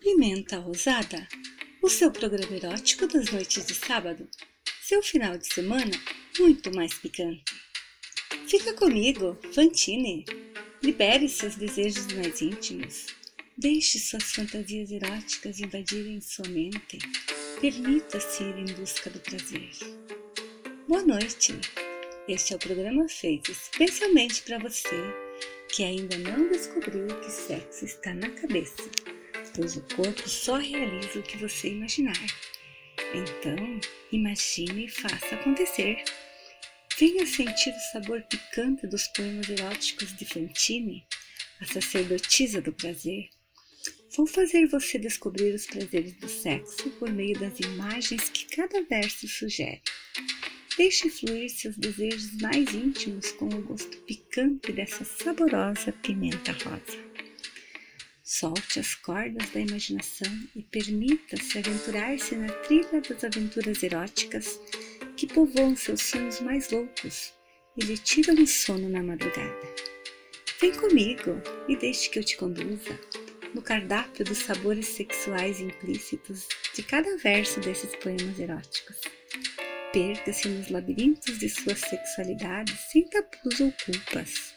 Pimenta Rosada, o seu programa erótico das noites de sábado, seu final de semana muito mais picante. Fica comigo, Fantine. Libere seus desejos mais íntimos. Deixe suas fantasias eróticas invadirem sua mente. Permita-se ir em busca do prazer. Boa noite. Este é o programa feito especialmente para você que ainda não descobriu que sexo está na cabeça, pois o corpo só realiza o que você imaginar. Então, imagine e faça acontecer. Venha sentir o sabor picante dos poemas eróticos de Fantine, a sacerdotisa do prazer. Vão fazer você descobrir os prazeres do sexo por meio das imagens que cada verso sugere. Deixe fluir seus desejos mais íntimos com o gosto picante dessa saborosa pimenta rosa. Solte as cordas da imaginação e permita-se aventurar-se na trilha das aventuras eróticas que povoam seus sonhos mais loucos e lhe tiram o sono na madrugada. Vem comigo e deixe que eu te conduza no cardápio dos sabores sexuais implícitos de cada verso desses poemas eróticos. Perca-se nos labirintos de sua sexualidade sem tabus ou culpas.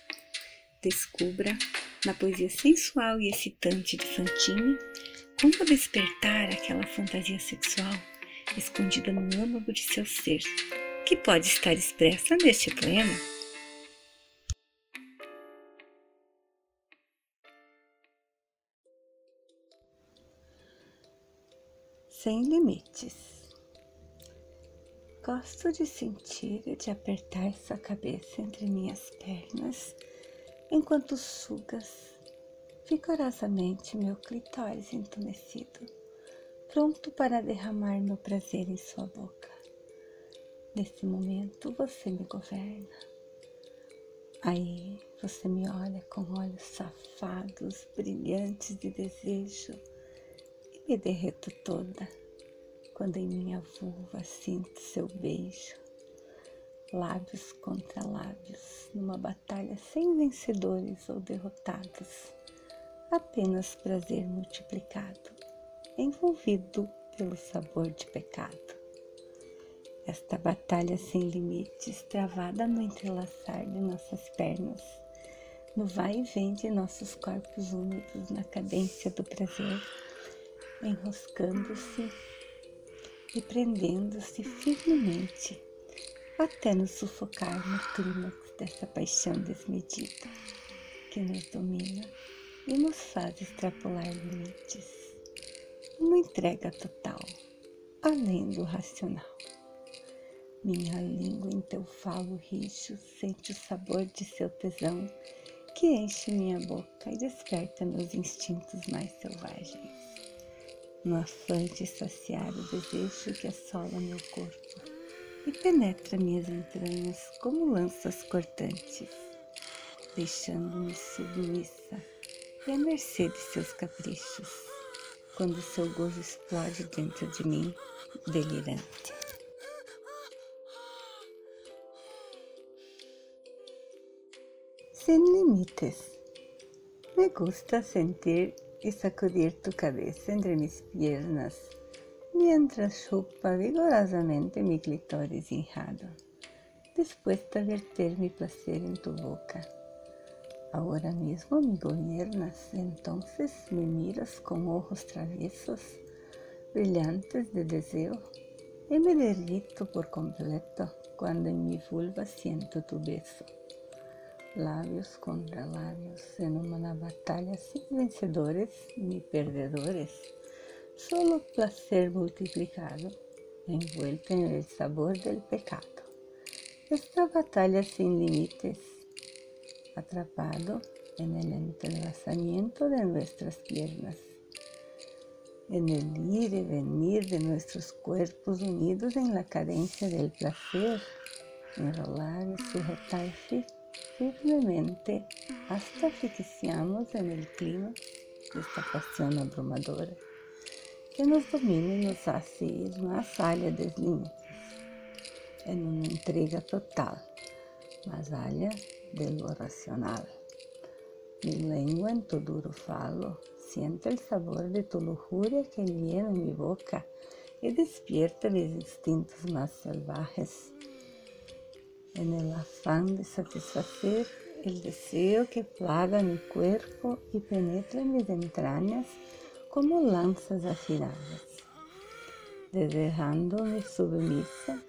Descubra, na poesia sensual e excitante de Fantine, como despertar aquela fantasia sexual escondida no âmago de seu ser, que pode estar expressa neste poema. Sem limites. Gosto de sentir e de apertar sua cabeça entre minhas pernas enquanto sugas vigorosamente meu clitóris entumecido, pronto para derramar meu prazer em sua boca. Nesse momento você me governa. Aí você me olha com olhos safados, brilhantes de desejo e me derreto toda quando em minha vulva sinto seu beijo, lábios contra lábios, numa batalha sem vencedores ou derrotados, apenas prazer multiplicado, envolvido pelo sabor de pecado. Esta batalha sem limites, travada no entrelaçar de nossas pernas, no vai e vem de nossos corpos úmidos na cadência do prazer, enroscando-se e prendendo-se firmemente até nos sufocar no clímax dessa paixão desmedida que nos domina e nos faz extrapolar limites. Uma entrega total, além do racional. Minha língua em teu falo rijo sente o sabor de seu tesão que enche minha boca e desperta meus instintos mais selvagens no afã de saciar o desejo que assola meu corpo e penetra minhas entranhas como lanças cortantes, deixando-me submissa e à mercê de seus caprichos, quando seu gozo explode dentro de mim, delirante. Sem limites. Me gusta sentir y sacudir tu cabeza entre mis piernas mientras chupa vigorosamente mi clitoris hinchado, dispuesta a verter mi placer en tu boca. Ahora mismo me gobiernas, entonces me miras con ojos traviesos, brillantes de deseo, y me derrito por completo cuando en mi vulva siento tu beso labios contra labios, en una batalla sin vencedores ni perdedores, solo placer multiplicado, envuelto en el sabor del pecado. Esta batalla sin límites, atrapado en el entrelazamiento de nuestras piernas, en el ir y venir de nuestros cuerpos unidos en la cadencia del placer, enrolar y sujetar firmemente hasta asfixiamos en el clima de esta pasión abrumadora que nos domina y nos ir más allá de límites en una entrega total, más allá de racional. Mi lengua en tu duro falo siento el sabor de tu lujuria que llena mi boca y despierta mis instintos más salvajes. En el afán de satisfacer el deseo que plaga mi cuerpo y penetra mis entrañas como lanzas afiladas, dejándome submisa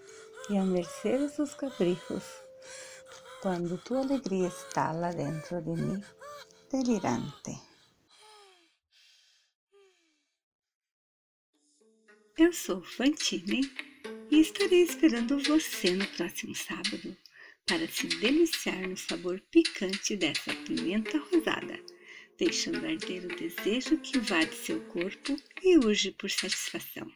y a merced de sus caprichos, cuando tu alegría está lá dentro de mí, delirante. Eu sou Fantine e estarei esperando você no próximo sábado para se deliciar no sabor picante dessa pimenta rosada, deixando arder o desejo que invade seu corpo e urge por satisfação.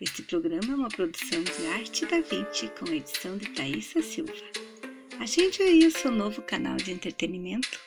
Este programa é uma produção de Arte da Vinci com edição de Thaisa Silva. Agende aí o seu novo canal de entretenimento